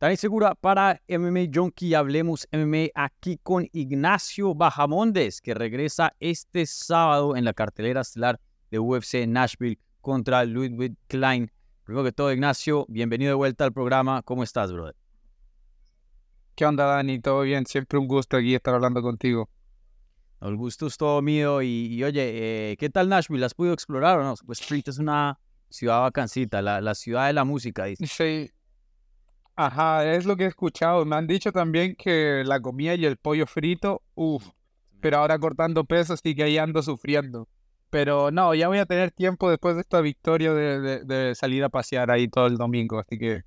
Dani Segura para MMA Junkie. Hablemos MMA aquí con Ignacio Bajamondes, que regresa este sábado en la cartelera estelar de UFC Nashville contra Ludwig Klein. Primero que todo, Ignacio, bienvenido de vuelta al programa. ¿Cómo estás, brother? ¿Qué onda, Dani? ¿Todo bien? Siempre un gusto aquí estar hablando contigo. El gusto es todo mío. Y, oye, eh, ¿qué tal Nashville? ¿Has podido explorar o no? Pues Street es una ciudad vacancita, la, la ciudad de la música, dice. Sí, Ajá, es lo que he escuchado. Me han dicho también que la comida y el pollo frito, uff, pero ahora cortando peso sí que ahí ando sufriendo. Pero no, ya voy a tener tiempo después de esta victoria de, salir a pasear ahí todo el domingo, así que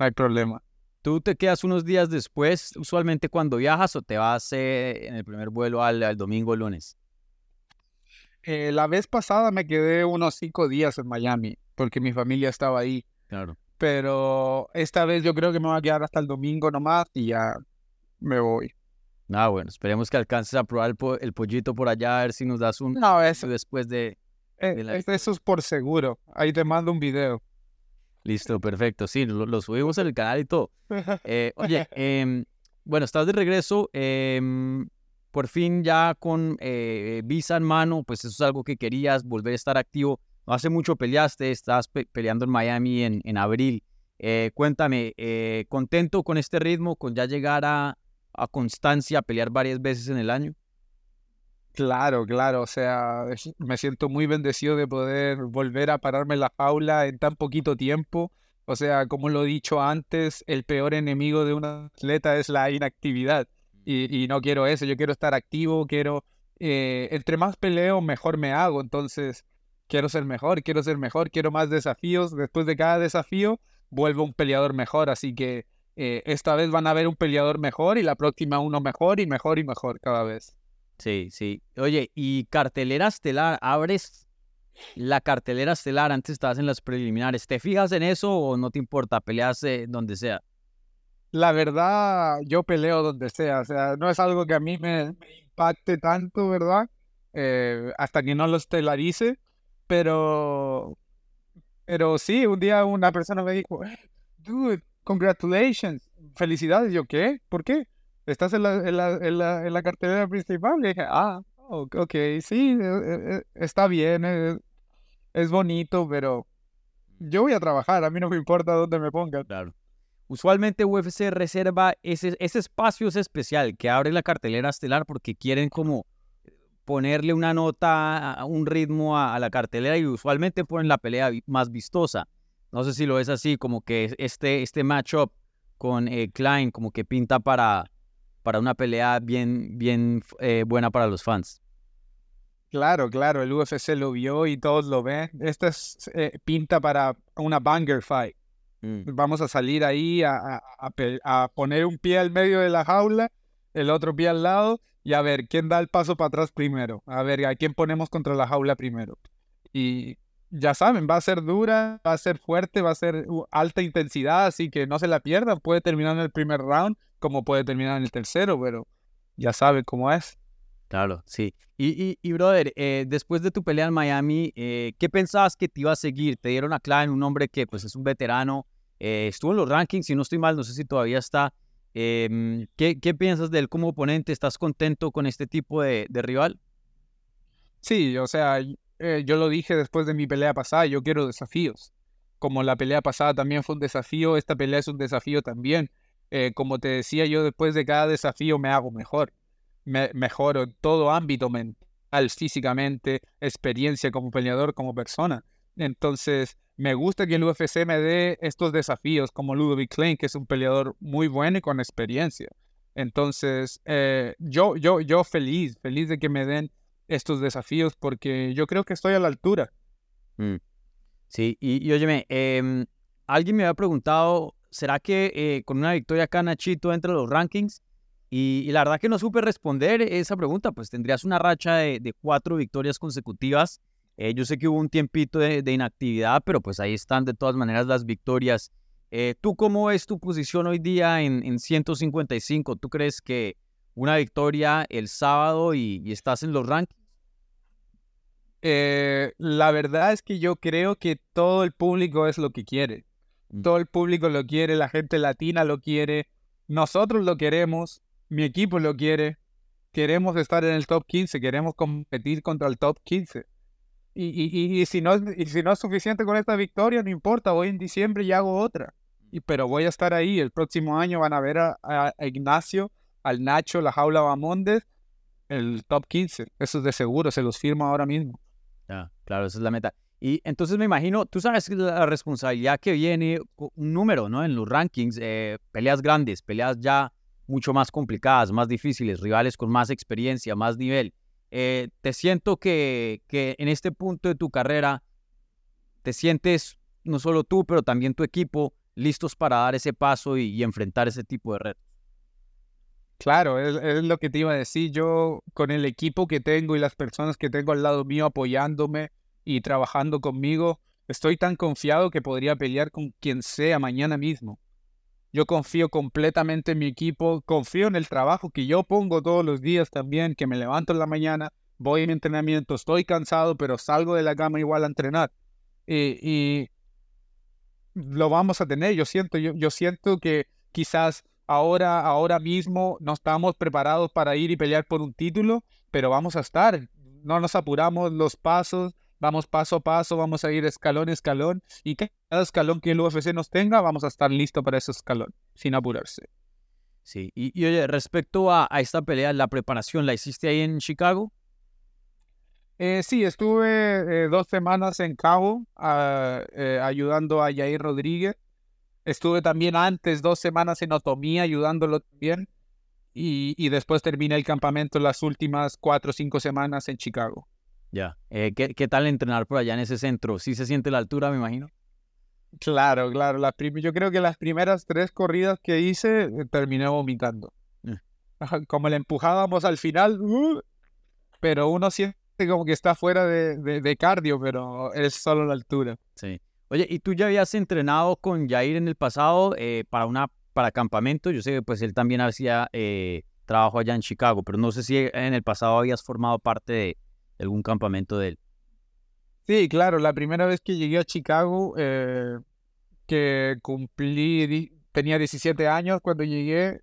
no hay problema. ¿Tú te quedas unos días después, usualmente cuando viajas, o te vas eh, en el primer vuelo al, domingo o lunes? Eh, la vez pasada me quedé unos cinco días en Miami, porque mi familia estaba ahí. Claro pero esta vez yo creo que me voy a quedar hasta el domingo nomás y ya me voy. Ah, bueno, esperemos que alcances a probar el, pollito por allá, a ver si nos das un... No, eso... Después de... Eh, eso es por seguro. Ahí te mando un video. Listo, perfecto. Sí, lo, subimos en el canal y todo. Eh, oye, em, bueno, estás de regreso. Em, por fin ya con eh, visa en mano, pues eso es algo que querías, volver a estar activo hace mucho peleaste, estás peleando en Miami en, en abril. Eh, cuéntame, eh, ¿contento con este ritmo, con ya llegar a, constancia, a pelear varias veces en el año? Claro, claro, o sea, me siento muy bendecido de poder volver a pararme en la jaula en tan poquito tiempo. O sea, como lo he dicho antes, el peor enemigo de un atleta es la inactividad. Y, no quiero eso, yo quiero estar activo, quiero... Eh, entre más peleo, mejor me hago. Entonces, quiero ser mejor, quiero ser mejor, quiero más desafíos. Después de cada desafío, vuelvo un peleador mejor. Así que eh, esta vez van a ver un peleador mejor y la próxima uno mejor y mejor y mejor cada vez. Sí, sí. Oye, y cartelera estelar, abres la cartelera estelar, antes estabas en las preliminares. ¿Te fijas en eso o no te importa? Peleas eh, donde sea. La verdad, yo peleo donde sea. O sea, no es algo que a mí me, impacte tanto, ¿verdad? Eh, hasta que no lo estelarice. Pero, pero sí, un día una persona me dijo, eh, dude, congratulations, felicidades. Yo, ¿qué? ¿Por qué? ¿Estás en la, en la, en la, en la cartelera principal? Y dije, ah, ok, sí, eh, eh, está bien, es, bonito, pero yo voy a trabajar, a mí no me importa dónde me pongan. Claro. Usualmente UFC reserva ese, ese espacio especial que abre la cartelera estelar porque quieren como ponerle una nota, un ritmo a, la cartelera y usualmente ponen la pelea más vistosa. No sé si lo es así, como que este, este matchup con eh, Klein como que pinta para, para una pelea bien, bien eh, buena para los fans. Claro, claro, el UFC lo vio y todos lo ven. Esta es, eh, pinta para una banger fight. Mm. Vamos a salir ahí a, a, poner un pie al medio de la jaula, el otro pie al lado y a ver quién da el paso para atrás primero, a ver a quién ponemos contra la jaula primero. Y ya saben, va a ser dura, va a ser fuerte, va a ser alta intensidad, así que no se la pierdan. Puede terminar en el primer round como puede terminar en el tercero, pero ya saben cómo es. Claro, sí. Y, y, brother, eh, después de tu pelea en Miami, eh, ¿qué pensabas que te iba a seguir? Te dieron a Klein, un hombre que pues es un veterano, eh, estuvo en los rankings, si no estoy mal, no sé si todavía está. Em, ¿qué, piensas de él como oponente? ¿Estás contento con este tipo de, rival? Sí, o sea, eh, yo lo dije después de mi pelea pasada, yo quiero desafíos. Como la pelea pasada también fue un desafío, esta pelea es un desafío también. Eh, como te decía, yo después de cada desafío me hago mejor. Me, mejoro en todo ámbito mental, físicamente, experiencia como peleador, como persona. Entonces, me gusta que el UFC me dé estos desafíos como Ludovic Klein, que es un peleador muy bueno y con experiencia. Entonces, eh, yo, yo, yo feliz, feliz de que me den estos desafíos porque yo creo que estoy a la altura. Mm. Sí, y, y óyeme, em, alguien me había preguntado, ¿será que eh, con una victoria acá Nachito entre los rankings? Y, la verdad que no supe responder esa pregunta, pues tendrías una racha de cuatro victorias consecutivas eh, yo sé que hubo un tiempito de, inactividad, pero pues ahí están de todas maneras las victorias. Eh, ¿Tú cómo es tu posición hoy día en, 155? ¿Tú crees que una victoria el sábado y, estás en los rankings? Eh, la verdad es que yo creo que todo el público es lo que quiere. Mm. Todo el público lo quiere, la gente latina lo quiere, nosotros lo queremos, mi equipo lo quiere, queremos estar en el top 15, queremos competir contra el top 15. Y, y, y, si no, y si no es suficiente con esta victoria, no importa, voy en diciembre y hago otra. Y, pero voy a estar ahí. El próximo año van a ver a, Ignacio, al Nacho, la jaula Bamondes, el top 15. Eso es de seguro, se los firmo ahora mismo. Ya, claro, esa es la meta. Y entonces me imagino, tú sabes la responsabilidad que viene, un número, ¿no? En los rankings, eh, peleas grandes, peleas ya mucho más complicadas, más difíciles, rivales con más experiencia, más nivel. Eh, te siento que, que en este punto de tu carrera te sientes, no solo tú, pero también tu equipo, listos para dar ese paso y, enfrentar ese tipo de retos. Claro, es, es, lo que te iba a decir. Yo, con el equipo que tengo y las personas que tengo al lado mío apoyándome, y trabajando conmigo, estoy tan confiado que podría pelear con quien sea mañana mismo. Yo confío completamente en mi equipo, confío en el trabajo que yo pongo todos los días también, que me levanto en la mañana, voy en entrenamiento, estoy cansado, pero salgo de la cama igual a entrenar. Y, lo vamos a tener, yo siento, yo, yo siento que quizás ahora, ahora mismo no estamos preparados para ir y pelear por un título, pero vamos a estar. No nos apuramos los pasos, vamos paso a paso, vamos a ir escalón a escalón y cada escalón que el UFC nos tenga, vamos a estar listo para ese escalón, sin apurarse. Sí, y, oye, respecto a, esta pelea, la preparación, ¿la hiciste ahí en Chicago? Eh, sí, estuve eh, dos semanas en Cabo ah, eh, ayudando a Jair Rodríguez. Estuve también antes dos semanas en Otomí ayudándolo también. Y, y después terminé el campamento las últimas cuatro o cinco semanas en Chicago. Ya. Eh, ¿qué, ¿qué, tal entrenar por allá en ese centro? ¿Sí se siente la altura, me imagino? Claro, claro. La yo creo que las primeras tres corridas que hice eh, terminé vomitando. Eh. Como le empujábamos al final, uh, pero uno siente como que está fuera de, de, cardio, pero es solo la altura. Sí. Oye, ¿y tú ya habías entrenado con Jair en el pasado para una para campamento? Yo sé que pues él también hacía trabajo allá en Chicago, pero no sé si en el pasado habías formado parte de, algún campamento de él. Sí, claro, la primera vez que llegué a Chicago, eh, que cumplí, tenía 17 años cuando llegué,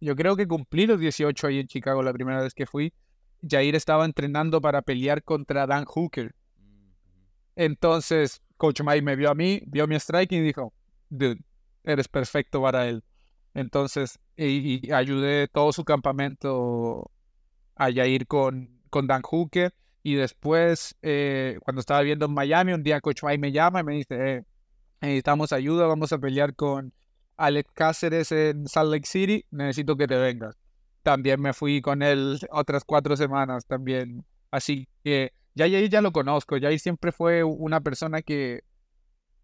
yo creo que cumplí los 18 ahí en Chicago la primera vez que fui. Jair estaba entrenando para pelear contra Dan Hooker. Entonces, Coach Mike me vio a mí, vio mi striking y dijo, dude, eres perfecto para él. Entonces, y, y ayudé todo su campamento a Jair con, con Dan Hooker. Y después, eh, cuando estaba viendo en Miami, un día Coach Mike me llama y me dice, eh, necesitamos ayuda, vamos a pelear con Alex Cáceres en Salt Lake City, necesito que te vengas. También me fui con él otras cuatro semanas también. Así que ya ya, ya lo conozco, ya siempre fue una persona que,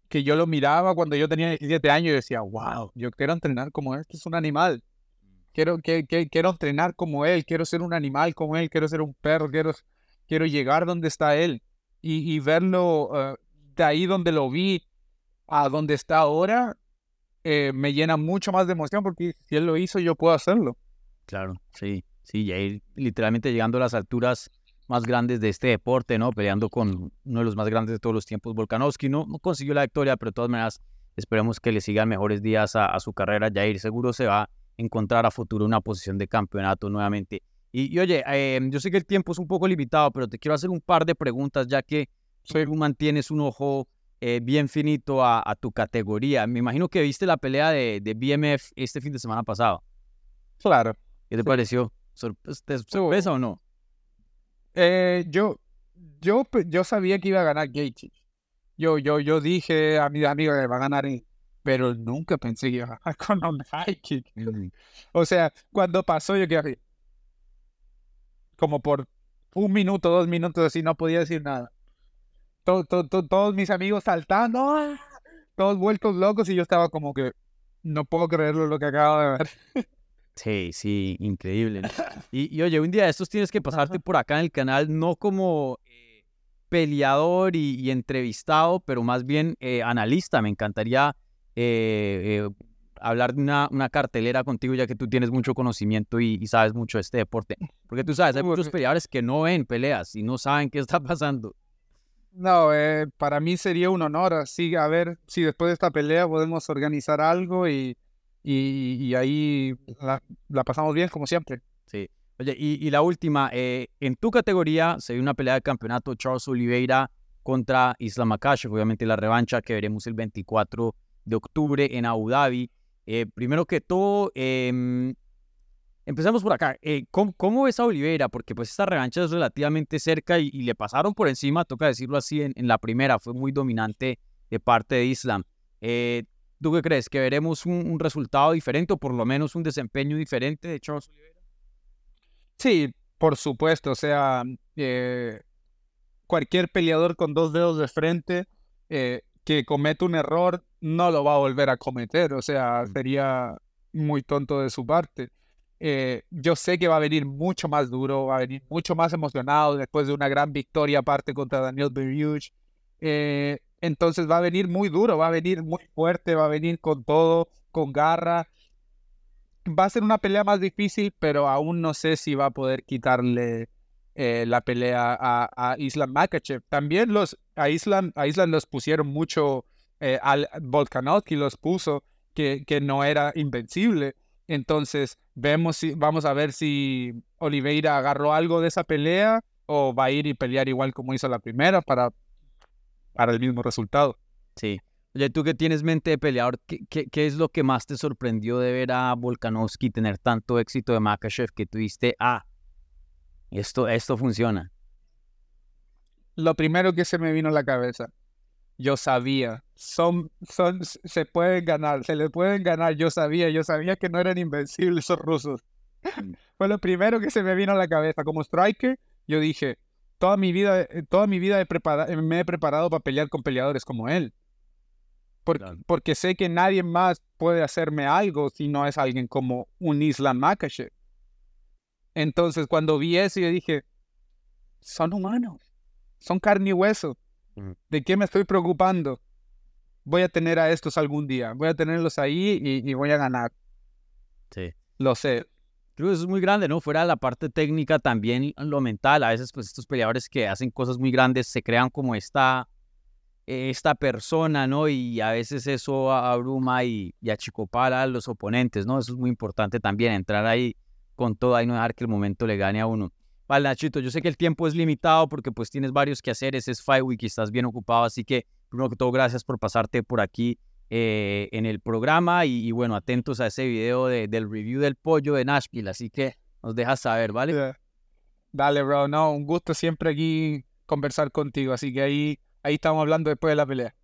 que yo lo miraba cuando yo tenía 17 años y decía, wow, yo quiero entrenar como este, es un animal. Quiero, que, quiero entrenar como él, quiero ser un animal como él, quiero ser un perro, quiero quiero llegar donde está él y, verlo eh, de ahí donde lo vi a donde está ahora, eh, me llena mucho más de emoción porque si él lo hizo, yo puedo hacerlo. Claro, sí, sí, y ahí literalmente llegando a las alturas más grandes de este deporte, ¿no? Peleando con uno de los más grandes de todos los tiempos, Volkanovski, no, no consiguió la victoria, pero de todas maneras esperemos que le sigan mejores días a, a su carrera. Jair seguro se va a encontrar a futuro una posición de campeonato nuevamente. Y, oye, em, yo sé que el tiempo es un poco limitado, pero te quiero hacer un par de preguntas, ya que tú mantienes un ojo eh, bien finito a, tu categoría. Me imagino que viste la pelea de, de, BMF este fin de semana pasado. Claro. ¿Qué te pareció? ¿Te sorpresa o no? Eh, yo, yo, yo sabía que iba a ganar Gaethje. Yo, yo, yo dije a mi amigo que va a ganar, pero nunca pensé que iba a ganar con un high kick. Mm. O sea, cuando pasó, yo quedé como por un minuto, dos minutos, así no podía decir nada. todos mis amigos saltando, ¡ah! todos vueltos locos y yo estaba como que no puedo creerlo lo que acabo de ver. Sí, sí, increíble. Y, oye, un día de estos tienes que pasarte por acá en el canal, no como eh, peleador y, entrevistado, pero más bien eh, analista. Me encantaría eh, hablar de una, una, cartelera contigo, ya que tú tienes mucho conocimiento y, sabes mucho de este deporte. Porque tú sabes, hay muchos peleadores que no ven peleas y no saben qué está pasando. No, eh, para mí sería un honor, así a ver si después de esta pelea podemos organizar algo y, y, ahí la, pasamos bien como siempre. Sí. Oye, y, la última, eh, en tu categoría se dio una pelea de campeonato Charles Oliveira contra Islam Makhachev, obviamente la revancha que veremos el 24 de octubre en Abu Dhabi. Eh, primero que todo, eh, empecemos por acá. Eh, ¿cómo, ves a Oliveira? Porque pues esta revancha es relativamente cerca y, le pasaron por encima, toca decirlo así, en, la primera. Fue muy dominante de parte de Islam. Eh, ¿Tú qué crees? ¿Que veremos un, resultado diferente o por lo menos un desempeño diferente de Charles Oliveira? Sí, por supuesto. O sea, cualquier peleador con dos dedos de frente que comete un error no lo va a volver a cometer. O sea, mm. sería muy tonto de su parte. Eh, yo sé que va a venir mucho más duro, va a venir mucho más emocionado después de una gran victoria aparte contra Daniel Berriuch. Eh, entonces va a venir muy duro, va a venir muy fuerte, va a venir con todo, con garra. Va a ser una pelea más difícil, pero aún no sé si va a poder quitarle eh, la pelea a, Islam Makachev. También los, a, Islam, a Islam los pusieron mucho, al Volkanovski los puso que, que no era invencible. Entonces, vemos si, vamos a ver si Oliveira agarró algo de esa pelea o va a ir y pelear igual como hizo la primera para, para el mismo resultado. Sí. Oye, tú que tienes mente de peleador, ¿qué, qué, es lo que más te sorprendió de ver a Volkanovski tener tanto éxito de Makachev que tuviste, ah, esto, esto funciona? Lo primero que se me vino a la cabeza, yo sabía, son, son, se pueden ganar, se le pueden ganar, yo sabía, yo sabía que no eran invencibles esos rusos. Mm. Fue lo primero que se me vino a la cabeza. Como striker, yo dije, toda mi vida, eh, toda mi vida he me he preparado para pelear con peleadores como él. Porque sé que nadie más puede hacerme algo si no es alguien como un Islam Makachev. Entonces, cuando vi eso, yo dije, son humanos, son carne y hueso ¿De qué me estoy preocupando? Voy a tener a estos algún día. Voy a tenerlos ahí y, voy a ganar. Sí. Lo sé. Creo que eso es muy grande, ¿no? Fuera de la parte técnica, también lo mental. A veces, pues, estos peleadores que hacen cosas muy grandes se crean como esta, esta persona, ¿no? Y a veces eso abruma y, y achicopala a los oponentes, ¿no? Eso es muy importante también, entrar ahí con todo y no dejar que el momento le gane a uno. Vale, Nachito, yo sé que el tiempo es limitado porque pues tienes varios que hacer, es Fight Week y estás bien ocupado, así que primero que todo, gracias por pasarte por aquí eh, en el programa y, bueno, atentos a ese video del review del pollo de Nashville, así que nos dejas saber, ¿vale? Dale, bro, no, un gusto siempre aquí conversar contigo, así que ahí, ahí estamos hablando después de la pelea.